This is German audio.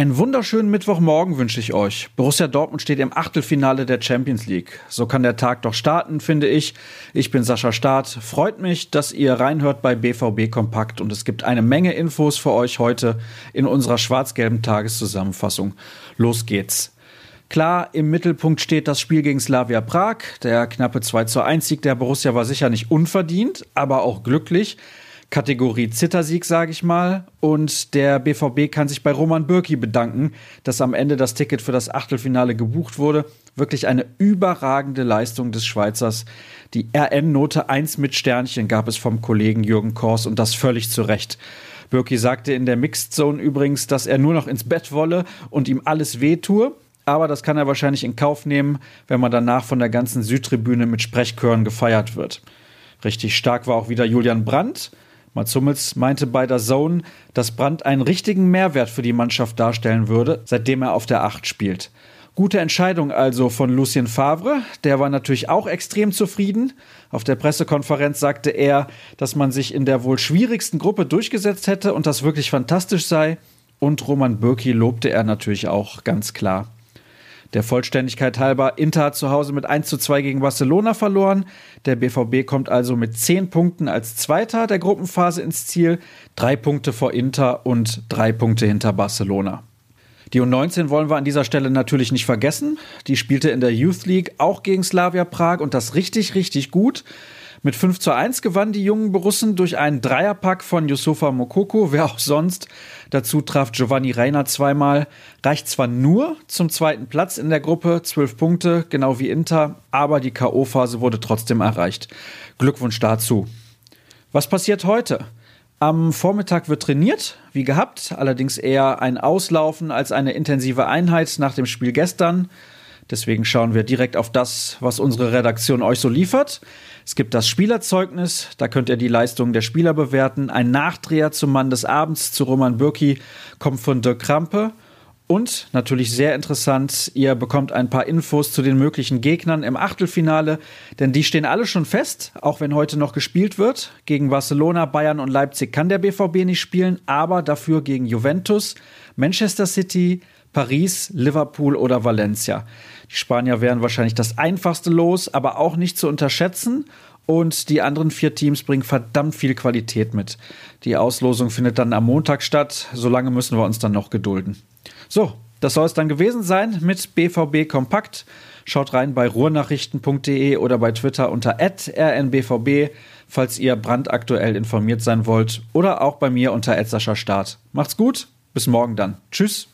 Einen wunderschönen Mittwochmorgen wünsche ich euch. Borussia Dortmund steht im Achtelfinale der Champions League. So kann der Tag doch starten, finde ich. Ich bin Sascha Staat. Freut mich, dass ihr reinhört bei BVB Kompakt und es gibt eine Menge Infos für euch heute in unserer schwarz-gelben Tageszusammenfassung. Los geht's. Klar, im Mittelpunkt steht das Spiel gegen Slavia Prag. Der knappe 2 zu 1 Sieg der Borussia war sicher nicht unverdient, aber auch glücklich. Kategorie Zittersieg, sage ich mal. Und der BVB kann sich bei Roman Bürki bedanken, dass am Ende das Ticket für das Achtelfinale gebucht wurde. Wirklich eine überragende Leistung des Schweizers. Die RN-Note 1 mit Sternchen gab es vom Kollegen Jürgen Kors und das völlig zu Recht. Bürki sagte in der Mixed Zone übrigens, dass er nur noch ins Bett wolle und ihm alles wehtue. Aber das kann er wahrscheinlich in Kauf nehmen, wenn man danach von der ganzen Südtribüne mit Sprechchören gefeiert wird. Richtig stark war auch wieder Julian Brandt. Mats Hummels meinte bei der Zone, dass Brandt einen richtigen Mehrwert für die Mannschaft darstellen würde, seitdem er auf der Acht spielt. Gute Entscheidung also von Lucien Favre. Der war natürlich auch extrem zufrieden. Auf der Pressekonferenz sagte er, dass man sich in der wohl schwierigsten Gruppe durchgesetzt hätte und das wirklich fantastisch sei. Und Roman Bürki lobte er natürlich auch ganz klar. Der Vollständigkeit halber, Inter hat zu Hause mit 1 zu 2 gegen Barcelona verloren. Der BVB kommt also mit 10 Punkten als Zweiter der Gruppenphase ins Ziel. Drei Punkte vor Inter und drei Punkte hinter Barcelona. Die U19 wollen wir an dieser Stelle natürlich nicht vergessen. Die spielte in der Youth League auch gegen Slavia Prag und das richtig, richtig gut. Mit 5 zu 1 gewannen die jungen Borussen durch einen Dreierpack von Yusufa Mokoko, wer auch sonst. Dazu traf Giovanni Reiner zweimal. Reicht zwar nur zum zweiten Platz in der Gruppe, 12 Punkte, genau wie Inter, aber die K.O.-Phase wurde trotzdem erreicht. Glückwunsch dazu. Was passiert heute? Am Vormittag wird trainiert, wie gehabt, allerdings eher ein Auslaufen als eine intensive Einheit nach dem Spiel gestern. Deswegen schauen wir direkt auf das, was unsere Redaktion euch so liefert. Es gibt das Spielerzeugnis, da könnt ihr die Leistungen der Spieler bewerten. Ein Nachdreher zum Mann des Abends zu Roman Bürki kommt von Dirk Krampe. Und natürlich sehr interessant, ihr bekommt ein paar Infos zu den möglichen Gegnern im Achtelfinale, denn die stehen alle schon fest, auch wenn heute noch gespielt wird. Gegen Barcelona, Bayern und Leipzig kann der BVB nicht spielen, aber dafür gegen Juventus, Manchester City, Paris, Liverpool oder Valencia. Die Spanier wären wahrscheinlich das einfachste Los, aber auch nicht zu unterschätzen. Und die anderen vier Teams bringen verdammt viel Qualität mit. Die Auslosung findet dann am Montag statt. Solange müssen wir uns dann noch gedulden. So, das soll es dann gewesen sein mit BVB Kompakt. Schaut rein bei ruhrnachrichten.de oder bei Twitter unter rnbvb, falls ihr brandaktuell informiert sein wollt. Oder auch bei mir unter Start. Macht's gut, bis morgen dann. Tschüss.